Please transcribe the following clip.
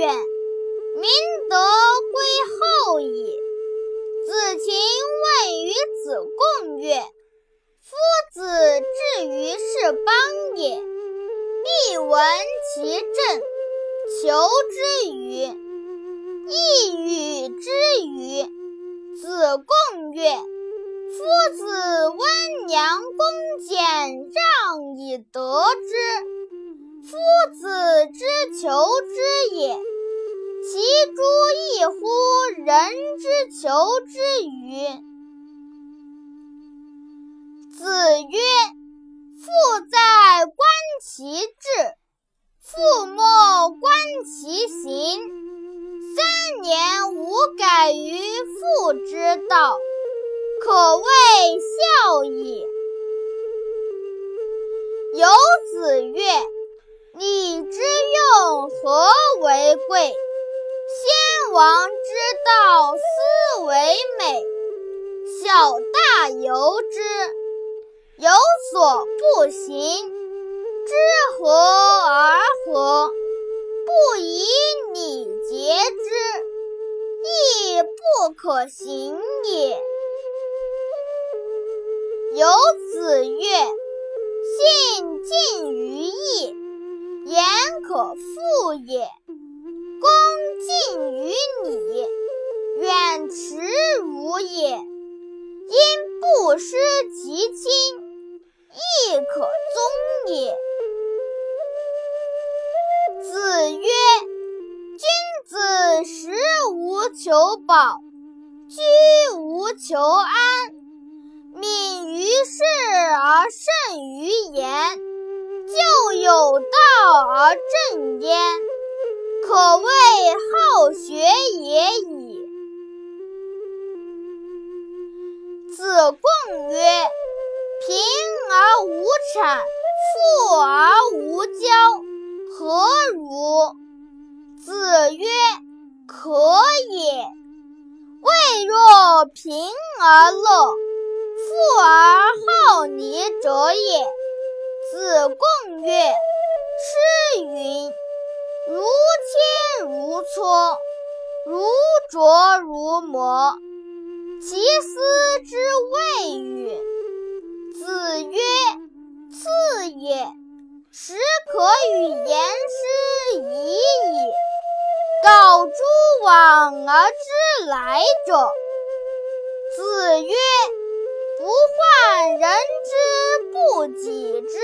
远，民德归后矣。子禽问于子贡曰：“夫子至于是邦也，必闻其政，求之与？亦与之与？”子贡曰：“夫子温良恭俭让以得之，夫子之求之也。其诸异乎人之求之与？”子曰：“父在，观其志；父莫，观其行。三年无改于父之道，可谓孝矣。”有子曰：“为贵。先王之道，斯为美。小大由之。”有所不行，知和而和，不以礼节之，亦不可行也。有子曰：“信近于义，言可复也；于礼，远耻辱也。因不失其亲。”亦可宗也。子曰：“君子食无求饱，居无求安，敏于事而慎于言，就有道而正焉，可谓好学也已。”子贡曰：“贫。”而无谄，富而无骄，何如？子曰：可也。未若贫而乐，富而好礼者也。子贡曰：诗云：切如磋，如琢如磨，其斯之谓与？子曰：“次也，始可与言师已矣。告诸往而知来者。”子曰：“不患人之不己知，